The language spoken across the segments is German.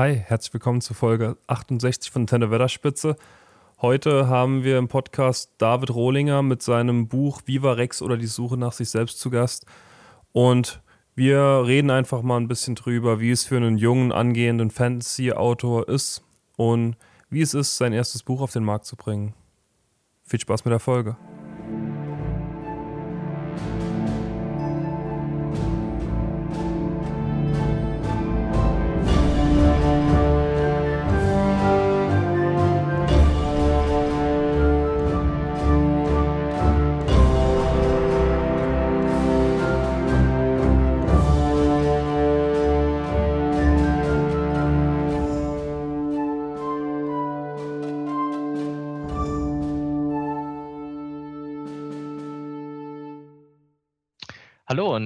Hi, herzlich willkommen zu Folge 68 von Tenne Wetterspitze. Heute haben wir im Podcast David Rohlinger mit seinem Buch Viva Rex oder die Suche nach sich selbst zu Gast. Und wir reden einfach mal ein bisschen drüber, wie es für einen jungen, angehenden Fantasy-Autor ist und wie es ist, sein erstes Buch auf den Markt zu bringen. Viel Spaß mit der Folge.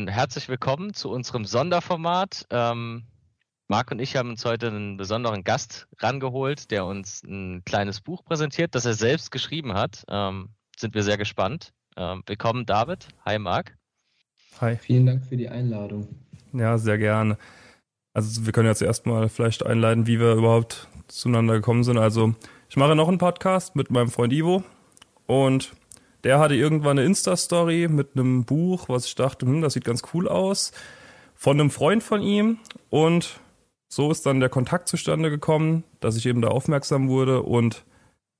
Herzlich willkommen zu unserem Sonderformat. Ähm, Marc und ich haben uns heute einen besonderen Gast rangeholt, der uns ein kleines Buch präsentiert, das er selbst geschrieben hat. Ähm, sind wir sehr gespannt. Ähm, willkommen, David. Hi, Marc. Hi. Vielen Dank für die Einladung. Ja, sehr gerne. Also wir können jetzt erstmal vielleicht einleiten, wie wir überhaupt zueinander gekommen sind. Also ich mache noch einen Podcast mit meinem Freund Ivo und der hatte irgendwann eine Insta-Story mit einem Buch, was ich dachte, hm, das sieht ganz cool aus, von einem Freund von ihm. Und so ist dann der Kontakt zustande gekommen, dass ich eben da aufmerksam wurde. Und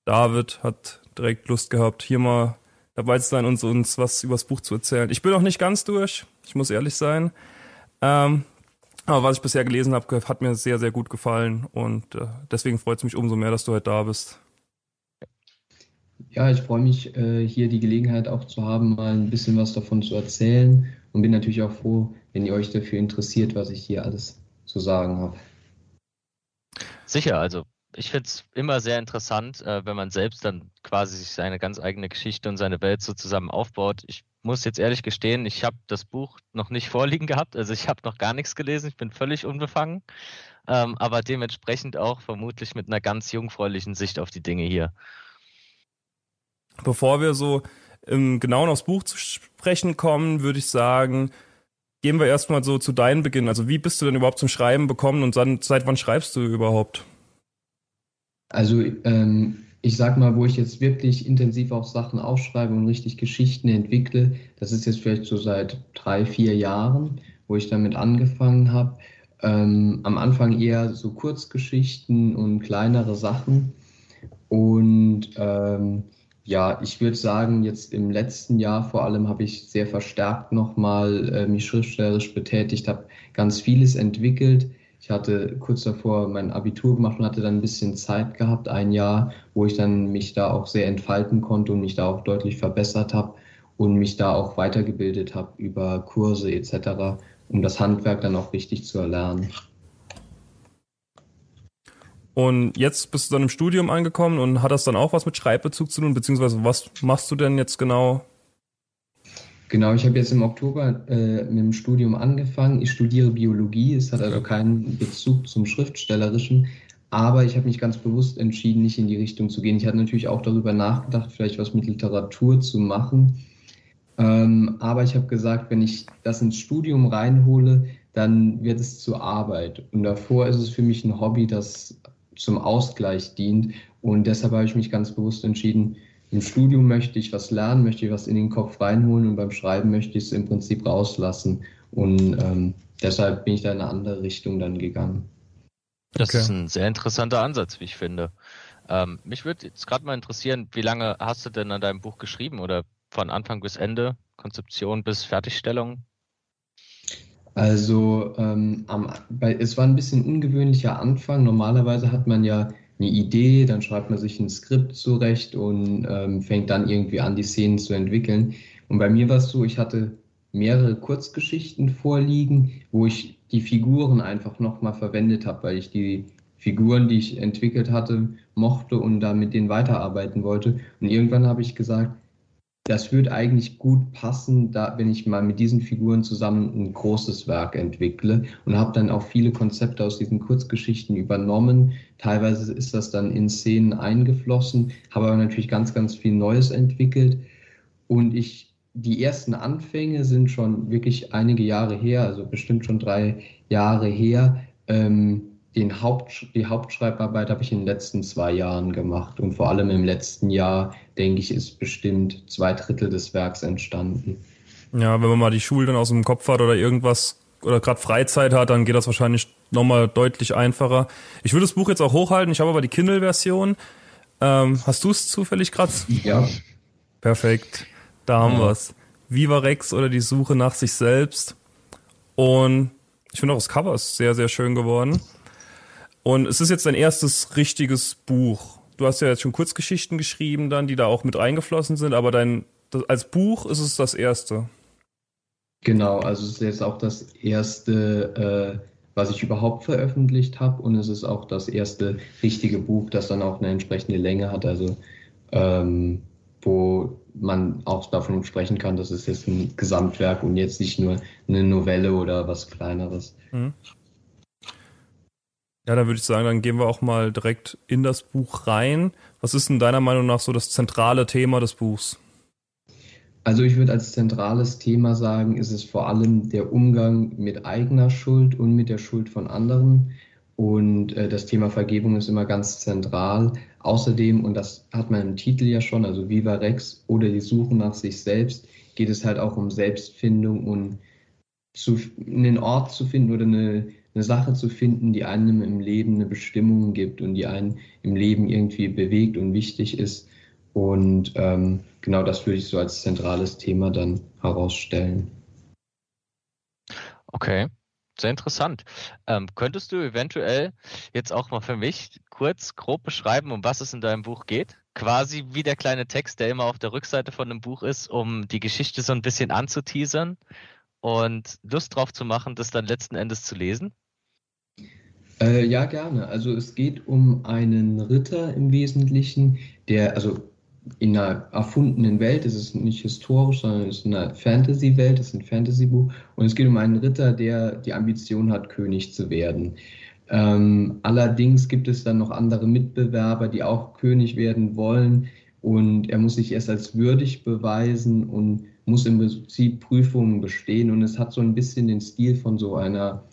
David hat direkt Lust gehabt, hier mal dabei zu sein und uns was über das Buch zu erzählen. Ich bin noch nicht ganz durch, ich muss ehrlich sein. Ähm, aber was ich bisher gelesen habe, hat mir sehr, sehr gut gefallen. Und äh, deswegen freut es mich umso mehr, dass du heute da bist. Ja, ich freue mich, äh, hier die Gelegenheit auch zu haben, mal ein bisschen was davon zu erzählen und bin natürlich auch froh, wenn ihr euch dafür interessiert, was ich hier alles zu sagen habe. Sicher, also ich finde es immer sehr interessant, äh, wenn man selbst dann quasi sich seine ganz eigene Geschichte und seine Welt so zusammen aufbaut. Ich muss jetzt ehrlich gestehen, ich habe das Buch noch nicht vorliegen gehabt, also ich habe noch gar nichts gelesen, ich bin völlig unbefangen, ähm, aber dementsprechend auch vermutlich mit einer ganz jungfräulichen Sicht auf die Dinge hier bevor wir so im genauen aufs Buch zu sprechen kommen, würde ich sagen, gehen wir erstmal so zu deinem Beginn. Also wie bist du denn überhaupt zum Schreiben bekommen und dann, seit wann schreibst du überhaupt? Also ähm, ich sag mal, wo ich jetzt wirklich intensiv auch Sachen aufschreibe und richtig Geschichten entwickle, das ist jetzt vielleicht so seit drei, vier Jahren, wo ich damit angefangen habe. Ähm, am Anfang eher so Kurzgeschichten und kleinere Sachen. Und ähm, ja, ich würde sagen, jetzt im letzten Jahr vor allem habe ich sehr verstärkt nochmal äh, mich schriftstellerisch betätigt, habe ganz vieles entwickelt. Ich hatte kurz davor mein Abitur gemacht und hatte dann ein bisschen Zeit gehabt, ein Jahr, wo ich dann mich da auch sehr entfalten konnte und mich da auch deutlich verbessert habe und mich da auch weitergebildet habe über Kurse etc., um das Handwerk dann auch richtig zu erlernen. Und jetzt bist du dann im Studium angekommen und hat das dann auch was mit Schreibbezug zu tun, beziehungsweise was machst du denn jetzt genau? Genau, ich habe jetzt im Oktober äh, mit dem Studium angefangen. Ich studiere Biologie, es hat also keinen Bezug zum Schriftstellerischen, aber ich habe mich ganz bewusst entschieden, nicht in die Richtung zu gehen. Ich hatte natürlich auch darüber nachgedacht, vielleicht was mit Literatur zu machen. Ähm, aber ich habe gesagt, wenn ich das ins Studium reinhole, dann wird es zur Arbeit. Und davor ist es für mich ein Hobby, das zum Ausgleich dient. Und deshalb habe ich mich ganz bewusst entschieden, im Studium möchte ich was lernen, möchte ich was in den Kopf reinholen und beim Schreiben möchte ich es im Prinzip rauslassen. Und ähm, deshalb bin ich da in eine andere Richtung dann gegangen. Das okay. ist ein sehr interessanter Ansatz, wie ich finde. Ähm, mich würde jetzt gerade mal interessieren, wie lange hast du denn an deinem Buch geschrieben oder von Anfang bis Ende, Konzeption bis Fertigstellung? Also ähm, am, bei, es war ein bisschen ungewöhnlicher Anfang. Normalerweise hat man ja eine Idee, dann schreibt man sich ein Skript zurecht und ähm, fängt dann irgendwie an, die Szenen zu entwickeln. Und bei mir war es so, ich hatte mehrere Kurzgeschichten vorliegen, wo ich die Figuren einfach nochmal verwendet habe, weil ich die Figuren, die ich entwickelt hatte, mochte und da mit denen weiterarbeiten wollte. Und irgendwann habe ich gesagt, das würde eigentlich gut passen, da, wenn ich mal mit diesen Figuren zusammen ein großes Werk entwickle und habe dann auch viele Konzepte aus diesen Kurzgeschichten übernommen. Teilweise ist das dann in Szenen eingeflossen, habe aber natürlich ganz, ganz viel Neues entwickelt. Und ich, die ersten Anfänge sind schon wirklich einige Jahre her, also bestimmt schon drei Jahre her. Ähm, den Haupt, die Hauptschreibarbeit habe ich in den letzten zwei Jahren gemacht und vor allem im letzten Jahr, denke ich, ist bestimmt zwei Drittel des Werks entstanden. Ja, wenn man mal die Schule dann aus dem Kopf hat oder irgendwas oder gerade Freizeit hat, dann geht das wahrscheinlich nochmal deutlich einfacher. Ich würde das Buch jetzt auch hochhalten, ich habe aber die Kindle-Version. Ähm, hast du es zufällig gerade? Ja. Perfekt. Da haben ja. wir's. Viva Rex oder die Suche nach sich selbst. Und ich finde auch das Cover ist sehr, sehr schön geworden. Und es ist jetzt dein erstes richtiges Buch. Du hast ja jetzt schon Kurzgeschichten geschrieben, dann, die da auch mit eingeflossen sind, aber dein, das, als Buch ist es das erste. Genau, also es ist jetzt auch das erste, äh, was ich überhaupt veröffentlicht habe und es ist auch das erste richtige Buch, das dann auch eine entsprechende Länge hat, also ähm, wo man auch davon sprechen kann, dass es jetzt ein Gesamtwerk und jetzt nicht nur eine Novelle oder was Kleineres. Mhm. Ja, dann würde ich sagen, dann gehen wir auch mal direkt in das Buch rein. Was ist denn deiner Meinung nach so das zentrale Thema des Buchs? Also ich würde als zentrales Thema sagen, ist es vor allem der Umgang mit eigener Schuld und mit der Schuld von anderen. Und äh, das Thema Vergebung ist immer ganz zentral. Außerdem, und das hat man im Titel ja schon, also Viva Rex oder die Suche nach sich selbst, geht es halt auch um Selbstfindung und zu, einen Ort zu finden oder eine, eine Sache zu finden, die einem im Leben eine Bestimmung gibt und die einen im Leben irgendwie bewegt und wichtig ist. Und ähm, genau das würde ich so als zentrales Thema dann herausstellen. Okay, sehr interessant. Ähm, könntest du eventuell jetzt auch mal für mich kurz grob beschreiben, um was es in deinem Buch geht? Quasi wie der kleine Text, der immer auf der Rückseite von einem Buch ist, um die Geschichte so ein bisschen anzuteasern und Lust drauf zu machen, das dann letzten Endes zu lesen? Äh, ja, gerne. Also es geht um einen Ritter im Wesentlichen, der, also in einer erfundenen Welt, es ist nicht historisch, sondern es ist eine Fantasy-Welt, es ist ein Fantasy-Buch und es geht um einen Ritter, der die Ambition hat, König zu werden. Ähm, allerdings gibt es dann noch andere Mitbewerber, die auch König werden wollen und er muss sich erst als würdig beweisen und muss im Prinzip Prüfungen bestehen und es hat so ein bisschen den Stil von so einer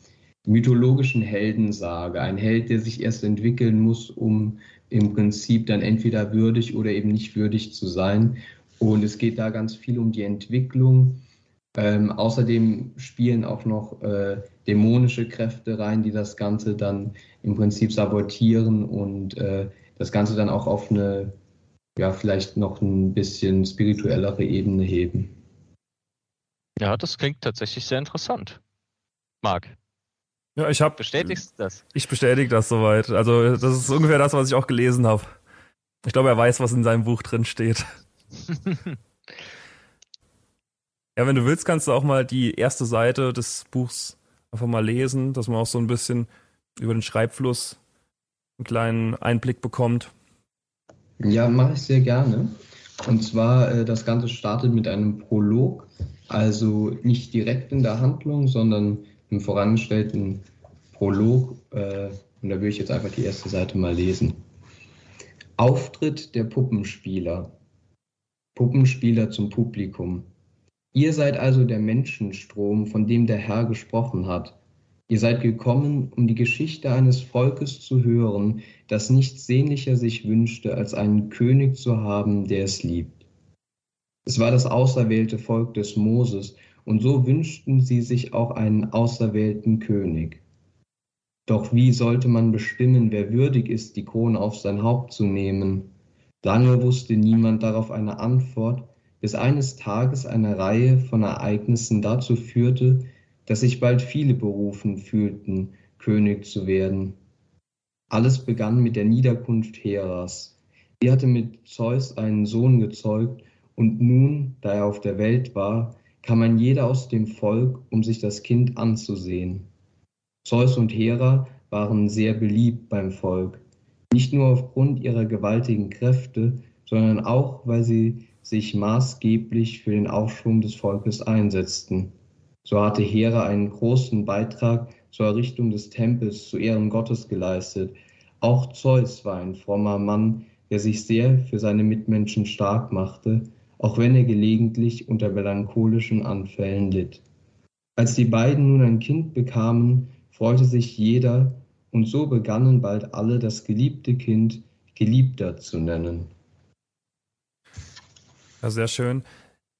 mythologischen Heldensage. Ein Held, der sich erst entwickeln muss, um im Prinzip dann entweder würdig oder eben nicht würdig zu sein. Und es geht da ganz viel um die Entwicklung. Ähm, außerdem spielen auch noch äh, dämonische Kräfte rein, die das Ganze dann im Prinzip sabotieren und äh, das Ganze dann auch auf eine, ja, vielleicht noch ein bisschen spirituellere Ebene heben. Ja, das klingt tatsächlich sehr interessant. Marc. Ja, ich habe. Bestätigst du das? Ich bestätige das soweit. Also, das ist ungefähr das, was ich auch gelesen habe. Ich glaube, er weiß, was in seinem Buch drin steht. ja, wenn du willst, kannst du auch mal die erste Seite des Buchs einfach mal lesen, dass man auch so ein bisschen über den Schreibfluss einen kleinen Einblick bekommt. Ja, mache ich sehr gerne. Und zwar, äh, das Ganze startet mit einem Prolog, also nicht direkt in der Handlung, sondern im vorangestellten Prolog. Äh, und da würde ich jetzt einfach die erste Seite mal lesen. Auftritt der Puppenspieler. Puppenspieler zum Publikum. Ihr seid also der Menschenstrom, von dem der Herr gesprochen hat. Ihr seid gekommen, um die Geschichte eines Volkes zu hören, das nichts sehnlicher sich wünschte, als einen König zu haben, der es liebt. Es war das auserwählte Volk des Moses, und so wünschten sie sich auch einen auserwählten König. Doch wie sollte man bestimmen, wer würdig ist, die Krone auf sein Haupt zu nehmen? Lange wusste niemand darauf eine Antwort, bis eines Tages eine Reihe von Ereignissen dazu führte, dass sich bald viele berufen fühlten, König zu werden. Alles begann mit der Niederkunft Heras. Sie hatte mit Zeus einen Sohn gezeugt, und nun, da er auf der Welt war, kam ein jeder aus dem Volk, um sich das Kind anzusehen. Zeus und Hera waren sehr beliebt beim Volk, nicht nur aufgrund ihrer gewaltigen Kräfte, sondern auch, weil sie sich maßgeblich für den Aufschwung des Volkes einsetzten. So hatte Hera einen großen Beitrag zur Errichtung des Tempels zu Ehren Gottes geleistet. Auch Zeus war ein frommer Mann, der sich sehr für seine Mitmenschen stark machte auch wenn er gelegentlich unter melancholischen Anfällen litt. Als die beiden nun ein Kind bekamen, freute sich jeder und so begannen bald alle das geliebte Kind Geliebter zu nennen. Ja, sehr schön.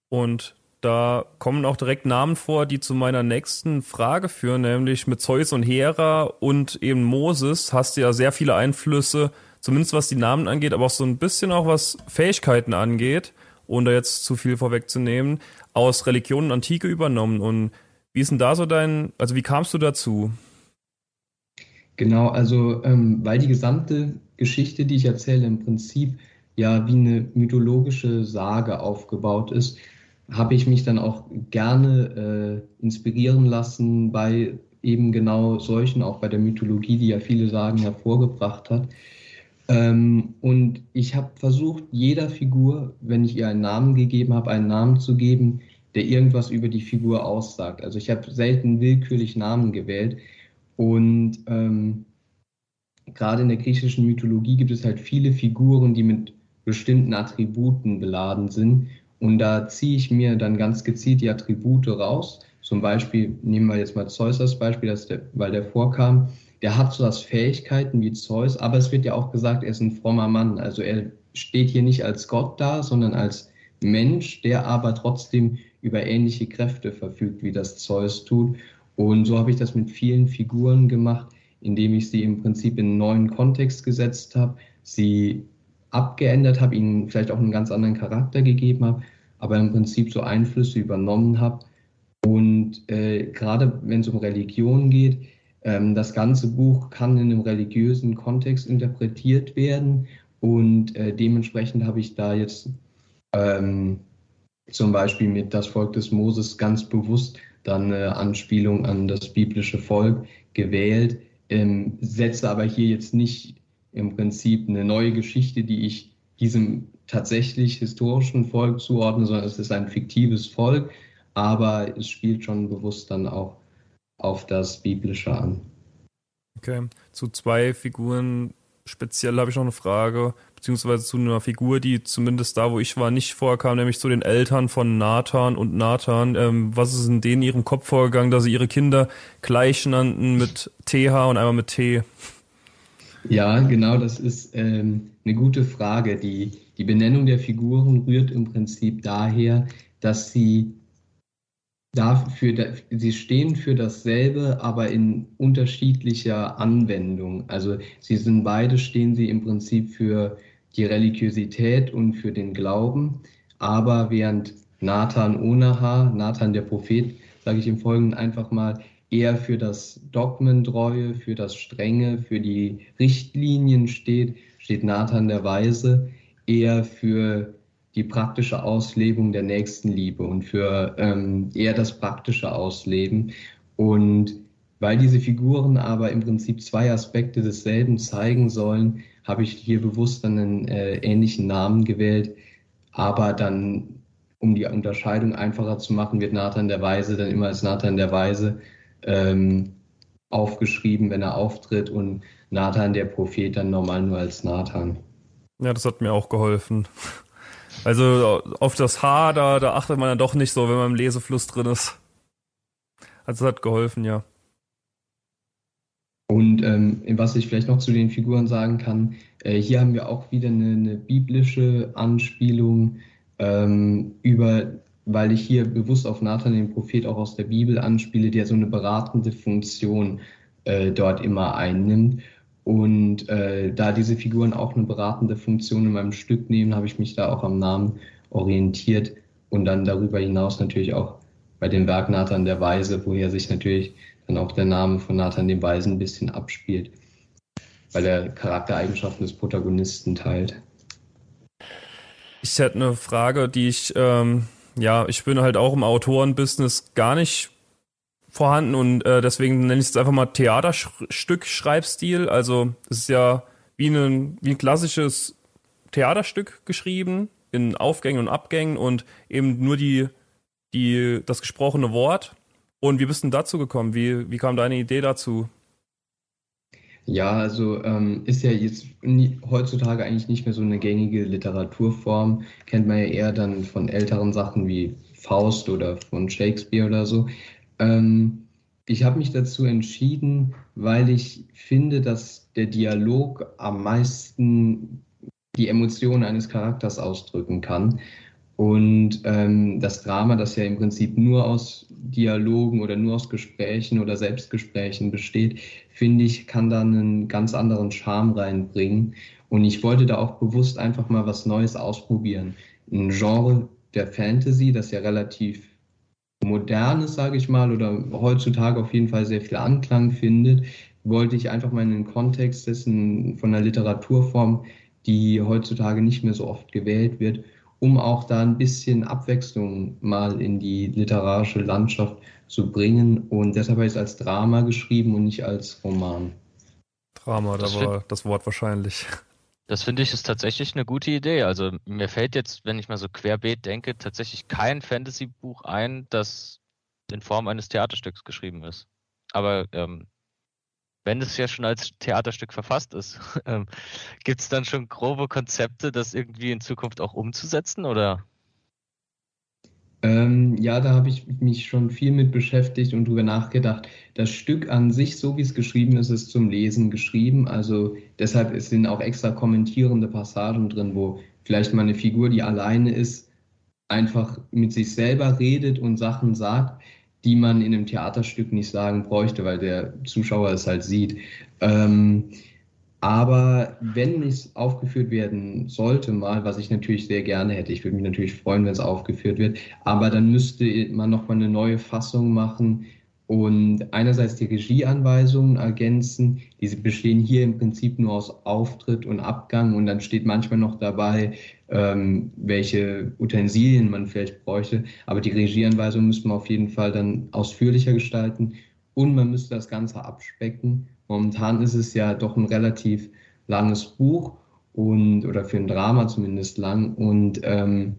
Und da kommen auch direkt Namen vor, die zu meiner nächsten Frage führen, nämlich mit Zeus und Hera und eben Moses hast du ja sehr viele Einflüsse, zumindest was die Namen angeht, aber auch so ein bisschen auch was Fähigkeiten angeht, ohne jetzt zu viel vorwegzunehmen, aus Religion und Antike übernommen. Und wie ist denn da so dein, also wie kamst du dazu? Genau, also ähm, weil die gesamte Geschichte, die ich erzähle, im Prinzip ja wie eine mythologische Sage aufgebaut ist, habe ich mich dann auch gerne äh, inspirieren lassen bei eben genau solchen, auch bei der Mythologie, die ja viele Sagen hervorgebracht hat. Ähm, und ich habe versucht, jeder Figur, wenn ich ihr einen Namen gegeben habe, einen Namen zu geben, der irgendwas über die Figur aussagt. Also ich habe selten willkürlich Namen gewählt. Und ähm, gerade in der griechischen Mythologie gibt es halt viele Figuren, die mit bestimmten Attributen beladen sind. Und da ziehe ich mir dann ganz gezielt die Attribute raus. Zum Beispiel, nehmen wir jetzt mal Zeus als Beispiel, der, weil der vorkam. Der hat so das Fähigkeiten wie Zeus, aber es wird ja auch gesagt, er ist ein frommer Mann. Also er steht hier nicht als Gott da, sondern als Mensch, der aber trotzdem über ähnliche Kräfte verfügt, wie das Zeus tut. Und so habe ich das mit vielen Figuren gemacht, indem ich sie im Prinzip in einen neuen Kontext gesetzt habe, sie abgeändert habe, ihnen vielleicht auch einen ganz anderen Charakter gegeben habe, aber im Prinzip so Einflüsse übernommen habe. Und äh, gerade wenn es um Religion geht, das ganze Buch kann in einem religiösen Kontext interpretiert werden und äh, dementsprechend habe ich da jetzt ähm, zum Beispiel mit das Volk des Moses ganz bewusst dann eine Anspielung an das biblische Volk gewählt, ähm, setze aber hier jetzt nicht im Prinzip eine neue Geschichte, die ich diesem tatsächlich historischen Volk zuordne, sondern es ist ein fiktives Volk, aber es spielt schon bewusst dann auch auf das Biblische an. Okay, zu zwei Figuren speziell habe ich noch eine Frage, beziehungsweise zu einer Figur, die zumindest da, wo ich war, nicht vorkam, nämlich zu den Eltern von Nathan und Nathan. Ähm, was ist in denen in ihrem Kopf vorgegangen, dass sie ihre Kinder gleich nannten mit TH und einmal mit T? Ja, genau, das ist ähm, eine gute Frage. Die, die Benennung der Figuren rührt im Prinzip daher, dass sie dafür, sie stehen für dasselbe, aber in unterschiedlicher Anwendung. Also sie sind beide, stehen sie im Prinzip für die Religiosität und für den Glauben. Aber während Nathan ohne Nathan der Prophet, sage ich im Folgenden einfach mal, eher für das Dogmentreue, für das Strenge, für die Richtlinien steht, steht Nathan der Weise eher für die praktische Auslebung der Nächstenliebe und für ähm, eher das praktische Ausleben. Und weil diese Figuren aber im Prinzip zwei Aspekte desselben zeigen sollen, habe ich hier bewusst einen äh, ähnlichen Namen gewählt. Aber dann, um die Unterscheidung einfacher zu machen, wird Nathan der Weise dann immer als Nathan der Weise ähm, aufgeschrieben, wenn er auftritt und Nathan der Prophet dann normal nur als Nathan. Ja, das hat mir auch geholfen. Also auf das H, da, da achtet man dann doch nicht so, wenn man im Lesefluss drin ist. Also das hat geholfen, ja. Und ähm, was ich vielleicht noch zu den Figuren sagen kann, äh, hier haben wir auch wieder eine, eine biblische Anspielung ähm, über weil ich hier bewusst auf Nathan, den Prophet, auch aus der Bibel anspiele, der so eine beratende Funktion äh, dort immer einnimmt. Und äh, da diese Figuren auch eine beratende Funktion in meinem Stück nehmen, habe ich mich da auch am Namen orientiert und dann darüber hinaus natürlich auch bei dem Werk Nathan der Weise, woher sich natürlich dann auch der Name von Nathan dem Weisen ein bisschen abspielt, weil er Charaktereigenschaften des Protagonisten teilt. Ich hätte eine Frage, die ich ähm, ja, ich bin halt auch im Autorenbusiness gar nicht vorhanden und äh, deswegen nenne ich es einfach mal Theaterstück Schreibstil. Also es ist ja wie ein, wie ein klassisches Theaterstück geschrieben in Aufgängen und Abgängen und eben nur die, die, das gesprochene Wort. Und wie bist du dazu gekommen? Wie, wie kam deine Idee dazu? Ja, also ähm, ist ja jetzt nie, heutzutage eigentlich nicht mehr so eine gängige Literaturform. Kennt man ja eher dann von älteren Sachen wie Faust oder von Shakespeare oder so. Ähm, ich habe mich dazu entschieden, weil ich finde, dass der Dialog am meisten die Emotionen eines Charakters ausdrücken kann. Und ähm, das Drama, das ja im Prinzip nur aus Dialogen oder nur aus Gesprächen oder Selbstgesprächen besteht, finde ich, kann da einen ganz anderen Charme reinbringen. Und ich wollte da auch bewusst einfach mal was Neues ausprobieren. Ein Genre der Fantasy, das ja relativ modern ist, sage ich mal, oder heutzutage auf jeden Fall sehr viel Anklang findet, wollte ich einfach mal in den Kontext dessen von einer Literaturform, die heutzutage nicht mehr so oft gewählt wird, um auch da ein bisschen Abwechslung mal in die literarische Landschaft zu bringen. Und deshalb habe ich es als Drama geschrieben und nicht als Roman. Drama, da war das Wort wahrscheinlich. Das finde ich ist tatsächlich eine gute Idee. Also mir fällt jetzt, wenn ich mal so querbeet denke, tatsächlich kein Fantasy-Buch ein, das in Form eines Theaterstücks geschrieben ist. Aber ähm, wenn es ja schon als Theaterstück verfasst ist, ähm, gibt es dann schon grobe Konzepte, das irgendwie in Zukunft auch umzusetzen oder? Ähm, ja, da habe ich mich schon viel mit beschäftigt und drüber nachgedacht. Das Stück an sich, so wie es geschrieben ist, ist zum Lesen geschrieben. Also deshalb sind auch extra kommentierende Passagen drin, wo vielleicht mal eine Figur, die alleine ist, einfach mit sich selber redet und Sachen sagt, die man in einem Theaterstück nicht sagen bräuchte, weil der Zuschauer es halt sieht. Ähm, aber wenn es aufgeführt werden sollte mal, was ich natürlich sehr gerne hätte, ich würde mich natürlich freuen, wenn es aufgeführt wird, aber dann müsste man nochmal eine neue Fassung machen und einerseits die Regieanweisungen ergänzen. Diese bestehen hier im Prinzip nur aus Auftritt und Abgang und dann steht manchmal noch dabei, ähm, welche Utensilien man vielleicht bräuchte. Aber die Regieanweisungen müsste man auf jeden Fall dann ausführlicher gestalten und man müsste das Ganze abspecken. Momentan ist es ja doch ein relativ langes Buch und oder für ein Drama zumindest lang und ähm,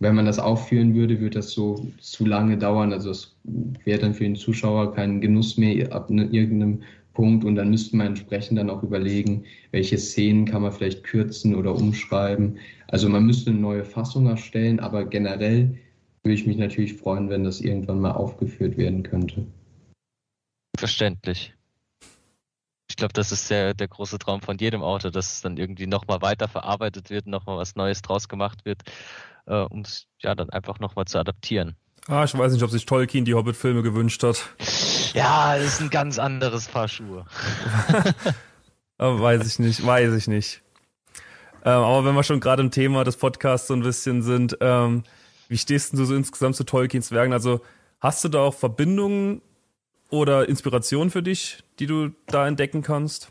wenn man das aufführen würde, würde das so zu lange dauern. Also es wäre dann für den Zuschauer kein Genuss mehr ab ne, irgendeinem Punkt und dann müsste man entsprechend dann auch überlegen, welche Szenen kann man vielleicht kürzen oder umschreiben. Also man müsste eine neue Fassung erstellen, aber generell würde ich mich natürlich freuen, wenn das irgendwann mal aufgeführt werden könnte. Verständlich. Ich glaube, das ist der, der große Traum von jedem Autor, dass es dann irgendwie nochmal weiter verarbeitet wird, nochmal was Neues draus gemacht wird, äh, um es ja dann einfach nochmal zu adaptieren. Ah, ich weiß nicht, ob sich Tolkien die Hobbit-Filme gewünscht hat. Ja, das ist ein ganz anderes Paar Schuhe. weiß ich nicht, weiß ich nicht. Ähm, aber wenn wir schon gerade im Thema des Podcasts so ein bisschen sind, ähm, wie stehst du so insgesamt zu Tolkiens Werken? Also hast du da auch Verbindungen oder Inspiration für dich, die du da entdecken kannst?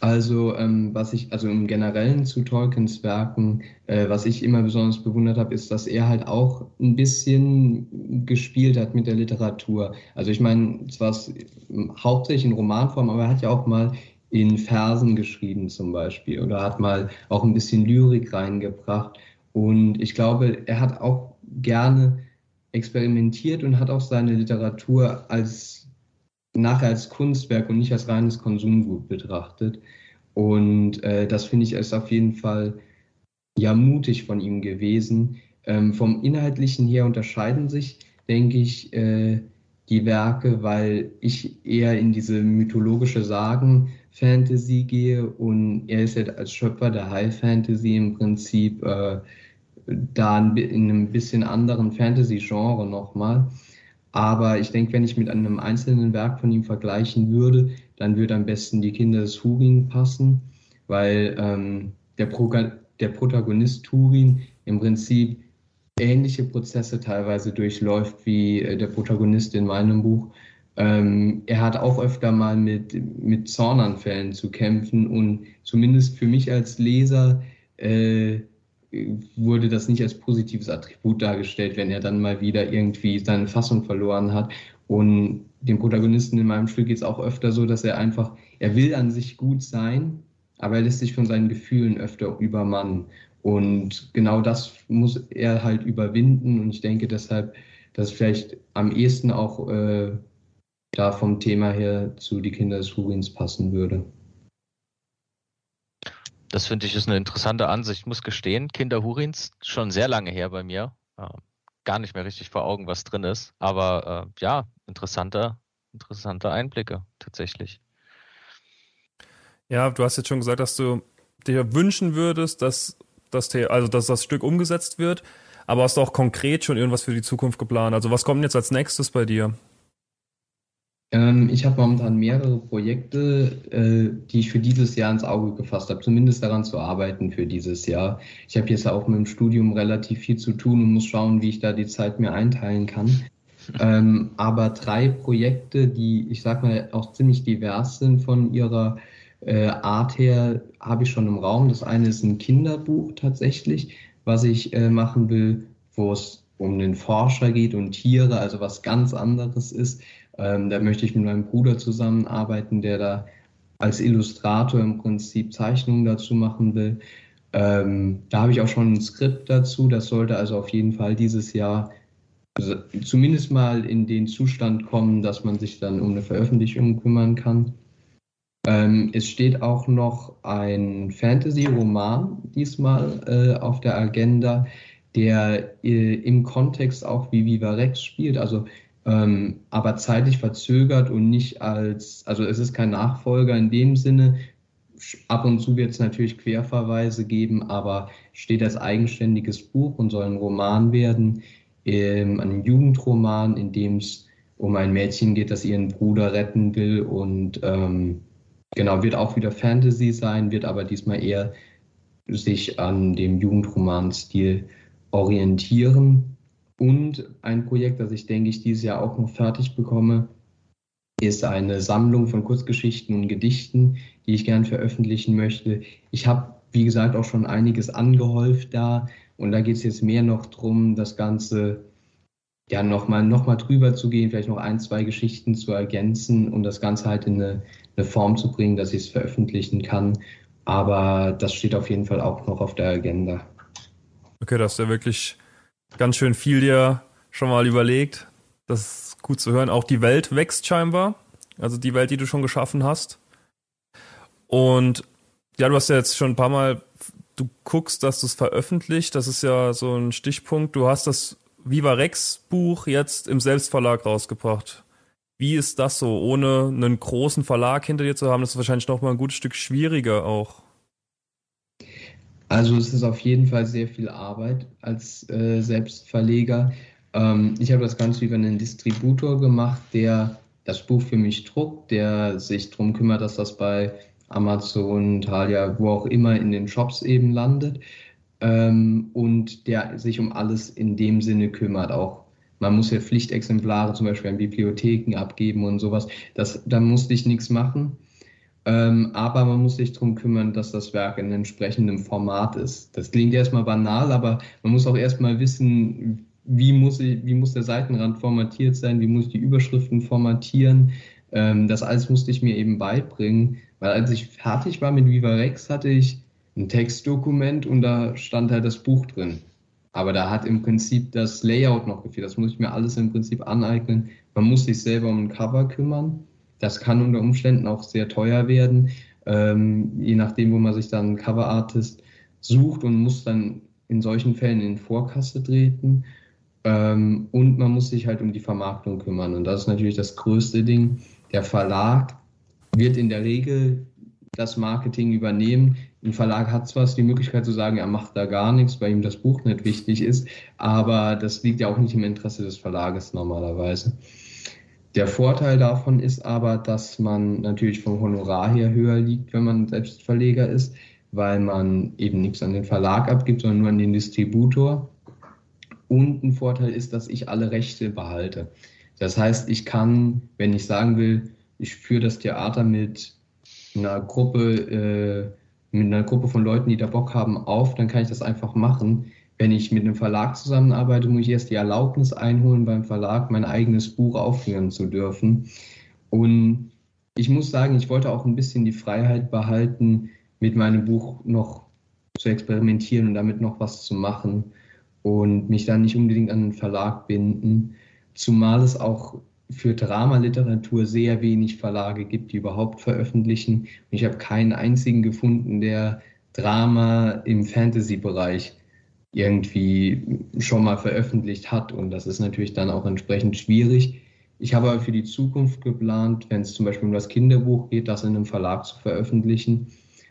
Also, ähm, was ich, also im Generellen zu Tolkiens Werken, äh, was ich immer besonders bewundert habe, ist, dass er halt auch ein bisschen gespielt hat mit der Literatur. Also ich meine, zwar hauptsächlich in Romanform, aber er hat ja auch mal in Versen geschrieben zum Beispiel oder hat mal auch ein bisschen Lyrik reingebracht. Und ich glaube, er hat auch gerne experimentiert und hat auch seine Literatur als nachher als Kunstwerk und nicht als reines Konsumgut betrachtet. Und äh, das finde ich ist auf jeden Fall ja mutig von ihm gewesen. Ähm, vom Inhaltlichen her unterscheiden sich, denke ich, äh, die Werke, weil ich eher in diese mythologische Sagen-Fantasy gehe und er ist ja als Schöpfer der High Fantasy im Prinzip äh, da in einem bisschen anderen Fantasy-Genre nochmal. Aber ich denke, wenn ich mit einem einzelnen Werk von ihm vergleichen würde, dann würde am besten die Kinder des Turin passen, weil ähm, der, Pro der Protagonist Turin im Prinzip ähnliche Prozesse teilweise durchläuft wie äh, der Protagonist in meinem Buch. Ähm, er hat auch öfter mal mit, mit Zornanfällen zu kämpfen und zumindest für mich als Leser äh, wurde das nicht als positives Attribut dargestellt, wenn er dann mal wieder irgendwie seine Fassung verloren hat. Und dem Protagonisten in meinem Stück geht es auch öfter so, dass er einfach, er will an sich gut sein, aber er lässt sich von seinen Gefühlen öfter übermannen. Und genau das muss er halt überwinden. Und ich denke deshalb, dass vielleicht am ehesten auch äh, da vom Thema her zu Die Kinder des Hurins passen würde. Das finde ich ist eine interessante Ansicht. Ich muss gestehen, Kinder Hurins schon sehr lange her bei mir. Äh, gar nicht mehr richtig vor Augen, was drin ist. Aber äh, ja, interessanter, interessante Einblicke tatsächlich. Ja, du hast jetzt schon gesagt, dass du dir wünschen würdest, dass das, also dass das Stück umgesetzt wird. Aber hast du auch konkret schon irgendwas für die Zukunft geplant? Also was kommt jetzt als nächstes bei dir? Ähm, ich habe momentan mehrere Projekte, äh, die ich für dieses Jahr ins Auge gefasst habe, zumindest daran zu arbeiten für dieses Jahr. Ich habe jetzt auch mit dem Studium relativ viel zu tun und muss schauen, wie ich da die Zeit mir einteilen kann. ähm, aber drei Projekte, die ich sag mal auch ziemlich divers sind von ihrer äh, Art her, habe ich schon im Raum. Das eine ist ein Kinderbuch tatsächlich, was ich äh, machen will, wo es um den Forscher geht und Tiere, also was ganz anderes ist. Ähm, da möchte ich mit meinem Bruder zusammenarbeiten, der da als Illustrator im Prinzip Zeichnungen dazu machen will. Ähm, da habe ich auch schon ein Skript dazu. Das sollte also auf jeden Fall dieses Jahr also zumindest mal in den Zustand kommen, dass man sich dann um eine Veröffentlichung kümmern kann. Ähm, es steht auch noch ein Fantasy-Roman diesmal äh, auf der Agenda, der äh, im Kontext auch wie Viva Rex spielt. Also ähm, aber zeitlich verzögert und nicht als, also es ist kein Nachfolger in dem Sinne. Ab und zu wird es natürlich Querverweise geben, aber steht als eigenständiges Buch und soll ein Roman werden, ähm, ein Jugendroman, in dem es um ein Mädchen geht, das ihren Bruder retten will und ähm, genau, wird auch wieder Fantasy sein, wird aber diesmal eher sich an dem Jugendromanstil orientieren. Und ein Projekt, das ich denke ich dieses Jahr auch noch fertig bekomme, ist eine Sammlung von Kurzgeschichten und Gedichten, die ich gern veröffentlichen möchte. Ich habe, wie gesagt, auch schon einiges angehäuft da und da geht es jetzt mehr noch darum, das Ganze ja nochmal noch mal drüber zu gehen, vielleicht noch ein, zwei Geschichten zu ergänzen und das Ganze halt in eine, eine Form zu bringen, dass ich es veröffentlichen kann. Aber das steht auf jeden Fall auch noch auf der Agenda. Okay, das ist ja wirklich ganz schön viel dir schon mal überlegt. Das ist gut zu hören. Auch die Welt wächst scheinbar. Also die Welt, die du schon geschaffen hast. Und ja, du hast ja jetzt schon ein paar Mal, du guckst, dass du es veröffentlicht. Das ist ja so ein Stichpunkt. Du hast das Viva Rex Buch jetzt im Selbstverlag rausgebracht. Wie ist das so, ohne einen großen Verlag hinter dir zu haben? Das ist wahrscheinlich noch mal ein gutes Stück schwieriger auch. Also es ist auf jeden Fall sehr viel Arbeit als äh, Selbstverleger. Ähm, ich habe das Ganze über einen Distributor gemacht, der das Buch für mich druckt, der sich darum kümmert, dass das bei Amazon, Thalia, wo auch immer in den Shops eben landet ähm, und der sich um alles in dem Sinne kümmert. Auch man muss ja Pflichtexemplare zum Beispiel an Bibliotheken abgeben und sowas. Das, da musste ich nichts machen. Ähm, aber man muss sich darum kümmern, dass das Werk in entsprechendem Format ist. Das klingt erstmal banal, aber man muss auch erstmal wissen, wie muss, ich, wie muss der Seitenrand formatiert sein, wie muss ich die Überschriften formatieren. Ähm, das alles musste ich mir eben beibringen, weil als ich fertig war mit Viva Rex, hatte ich ein Textdokument und da stand halt das Buch drin. Aber da hat im Prinzip das Layout noch gefehlt. Das muss ich mir alles im Prinzip aneignen. Man muss sich selber um ein Cover kümmern. Das kann unter Umständen auch sehr teuer werden, ähm, je nachdem, wo man sich dann einen Cover-Artist sucht und muss dann in solchen Fällen in Vorkasse treten. Ähm, und man muss sich halt um die Vermarktung kümmern. Und das ist natürlich das größte Ding. Der Verlag wird in der Regel das Marketing übernehmen. Ein Verlag hat zwar die Möglichkeit zu sagen, er macht da gar nichts, weil ihm das Buch nicht wichtig ist, aber das liegt ja auch nicht im Interesse des Verlages normalerweise. Der Vorteil davon ist aber, dass man natürlich vom Honorar her höher liegt, wenn man selbst Verleger ist, weil man eben nichts an den Verlag abgibt, sondern nur an den Distributor. Und ein Vorteil ist, dass ich alle Rechte behalte. Das heißt, ich kann, wenn ich sagen will, ich führe das Theater mit einer Gruppe, äh, mit einer Gruppe von Leuten, die da Bock haben, auf, dann kann ich das einfach machen wenn ich mit einem Verlag zusammenarbeite, muss ich erst die Erlaubnis einholen beim Verlag, mein eigenes Buch aufführen zu dürfen. Und ich muss sagen, ich wollte auch ein bisschen die Freiheit behalten, mit meinem Buch noch zu experimentieren und damit noch was zu machen und mich dann nicht unbedingt an einen Verlag binden, zumal es auch für Dramaliteratur sehr wenig Verlage gibt, die überhaupt veröffentlichen. Und ich habe keinen einzigen gefunden, der Drama im Fantasy-Bereich irgendwie schon mal veröffentlicht hat. Und das ist natürlich dann auch entsprechend schwierig. ich habe aber für die Zukunft geplant, wenn es zum Beispiel um das Kinderbuch geht, das in einem Verlag zu veröffentlichen,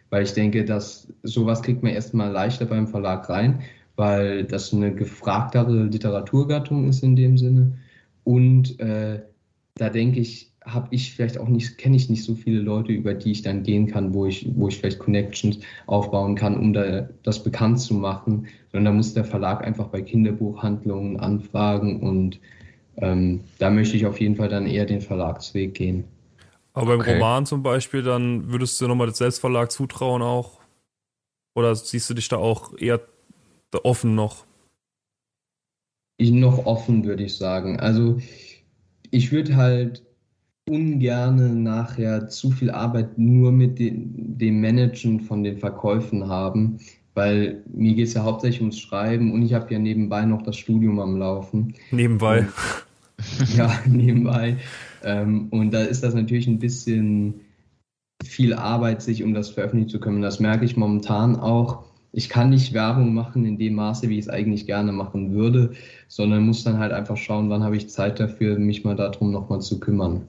weil ich denke, dass sowas kriegt man erstmal leichter beim Verlag rein, weil das eine gefragtere Literaturgattung ist in dem Sinne. Und äh, da denke ich, habe ich vielleicht auch nicht, kenne ich nicht so viele Leute, über die ich dann gehen kann, wo ich, wo ich vielleicht Connections aufbauen kann, um da, das bekannt zu machen, sondern da muss der Verlag einfach bei Kinderbuchhandlungen anfragen und ähm, da möchte ich auf jeden Fall dann eher den Verlagsweg gehen. Aber beim okay. Roman zum Beispiel, dann würdest du nochmal das Selbstverlag zutrauen auch? Oder siehst du dich da auch eher offen noch? Ich noch offen, würde ich sagen. Also ich würde halt ungerne nachher zu viel Arbeit nur mit den, dem Managen von den Verkäufen haben, weil mir geht es ja hauptsächlich ums Schreiben und ich habe ja nebenbei noch das Studium am Laufen. Nebenbei. Und, ja, nebenbei. Ähm, und da ist das natürlich ein bisschen viel Arbeit, sich um das veröffentlichen zu können. Das merke ich momentan auch. Ich kann nicht Werbung machen in dem Maße, wie ich es eigentlich gerne machen würde, sondern muss dann halt einfach schauen, wann habe ich Zeit dafür, mich mal darum nochmal zu kümmern.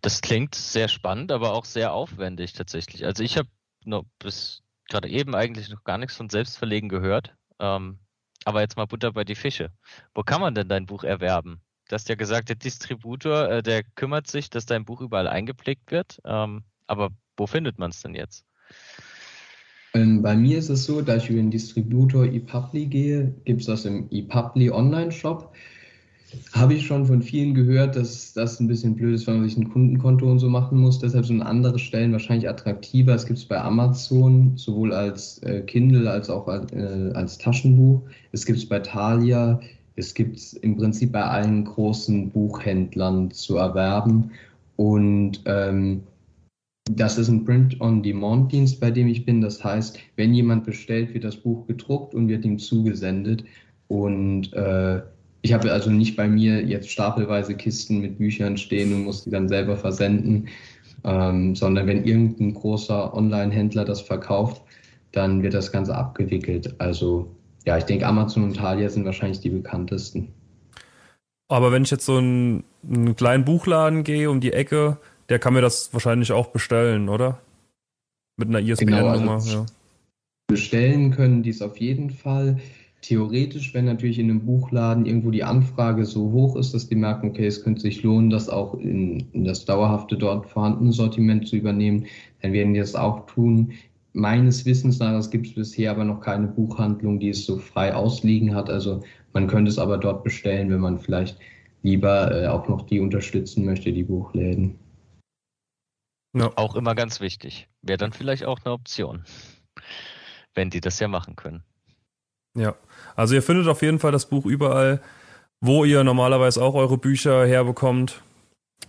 Das klingt sehr spannend, aber auch sehr aufwendig tatsächlich. Also ich habe noch bis gerade eben eigentlich noch gar nichts von Selbstverlegen gehört. Ähm, aber jetzt mal Butter bei die Fische. Wo kann man denn dein Buch erwerben? Du hast ja gesagt, der Distributor, äh, der kümmert sich, dass dein Buch überall eingepflegt wird. Ähm, aber wo findet man es denn jetzt? Ähm, bei mir ist es so, da ich über den Distributor ePubli gehe, gibt es das im ePubli Online-Shop. Habe ich schon von vielen gehört, dass das ein bisschen blöd ist, wenn man sich ein Kundenkonto und so machen muss. Deshalb sind andere Stellen wahrscheinlich attraktiver. Es gibt es bei Amazon, sowohl als äh, Kindle als auch als, äh, Taschenbuch. Es gibt es bei Thalia. Es gibt es im Prinzip bei allen großen Buchhändlern zu erwerben. Und ähm, das ist ein Print-on-Demand-Dienst, bei dem ich bin. Das heißt, wenn jemand bestellt, wird das Buch gedruckt und wird ihm zugesendet. Und äh, ich habe also nicht bei mir jetzt stapelweise Kisten mit Büchern stehen und muss die dann selber versenden, ähm, sondern wenn irgendein großer Online-Händler das verkauft, dann wird das Ganze abgewickelt. Also ja, ich denke, Amazon und Thalia sind wahrscheinlich die bekanntesten. Aber wenn ich jetzt so einen, einen kleinen Buchladen gehe um die Ecke, der kann mir das wahrscheinlich auch bestellen, oder? Mit einer ISBN-Nummer. Genau, also ja. Bestellen können die es auf jeden Fall theoretisch, wenn natürlich in einem Buchladen irgendwo die Anfrage so hoch ist, dass die merken, okay, es könnte sich lohnen, das auch in, in das dauerhafte dort vorhandene Sortiment zu übernehmen, dann werden die das auch tun. Meines Wissens nach, es gibt bisher aber noch keine Buchhandlung, die es so frei ausliegen hat. Also man könnte es aber dort bestellen, wenn man vielleicht lieber äh, auch noch die unterstützen möchte, die Buchläden. Ja. Auch immer ganz wichtig. Wäre dann vielleicht auch eine Option, wenn die das ja machen können. Ja, also ihr findet auf jeden Fall das Buch überall, wo ihr normalerweise auch eure Bücher herbekommt.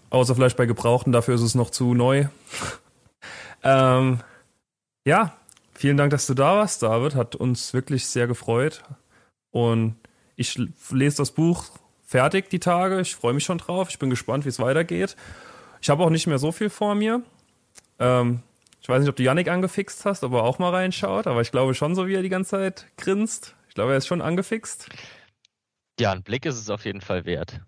Außer vielleicht bei Gebrauchten, dafür ist es noch zu neu. ähm, ja, vielen Dank, dass du da warst, David. Hat uns wirklich sehr gefreut. Und ich lese das Buch fertig die Tage. Ich freue mich schon drauf. Ich bin gespannt, wie es weitergeht. Ich habe auch nicht mehr so viel vor mir. Ähm, ich weiß nicht, ob du Yannick angefixt hast, ob er auch mal reinschaut, aber ich glaube schon so, wie er die ganze Zeit grinst. Ich glaube, er ist schon angefixt. Ja, ein Blick ist es auf jeden Fall wert.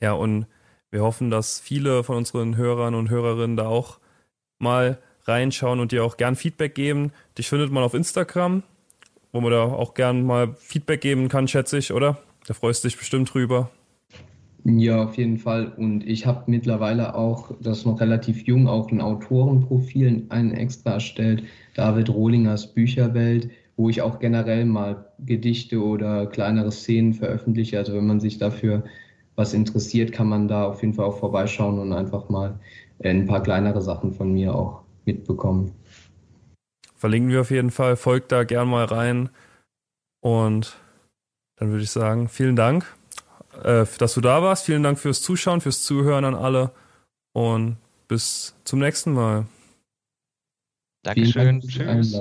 Ja, und wir hoffen, dass viele von unseren Hörern und Hörerinnen da auch mal reinschauen und dir auch gern Feedback geben. Dich findet man auf Instagram, wo man da auch gern mal Feedback geben kann, schätze ich, oder? Da freust du dich bestimmt drüber. Ja, auf jeden Fall. Und ich habe mittlerweile auch, das ist noch relativ jung, auch ein Autorenprofil, einen extra erstellt, David Rohlingers Bücherwelt, wo ich auch generell mal Gedichte oder kleinere Szenen veröffentliche. Also wenn man sich dafür was interessiert, kann man da auf jeden Fall auch vorbeischauen und einfach mal ein paar kleinere Sachen von mir auch mitbekommen. Verlinken wir auf jeden Fall. Folgt da gern mal rein. Und dann würde ich sagen, vielen Dank äh, dass du da warst. Vielen Dank fürs Zuschauen, fürs Zuhören an alle und bis zum nächsten Mal. Dankeschön. Tschüss.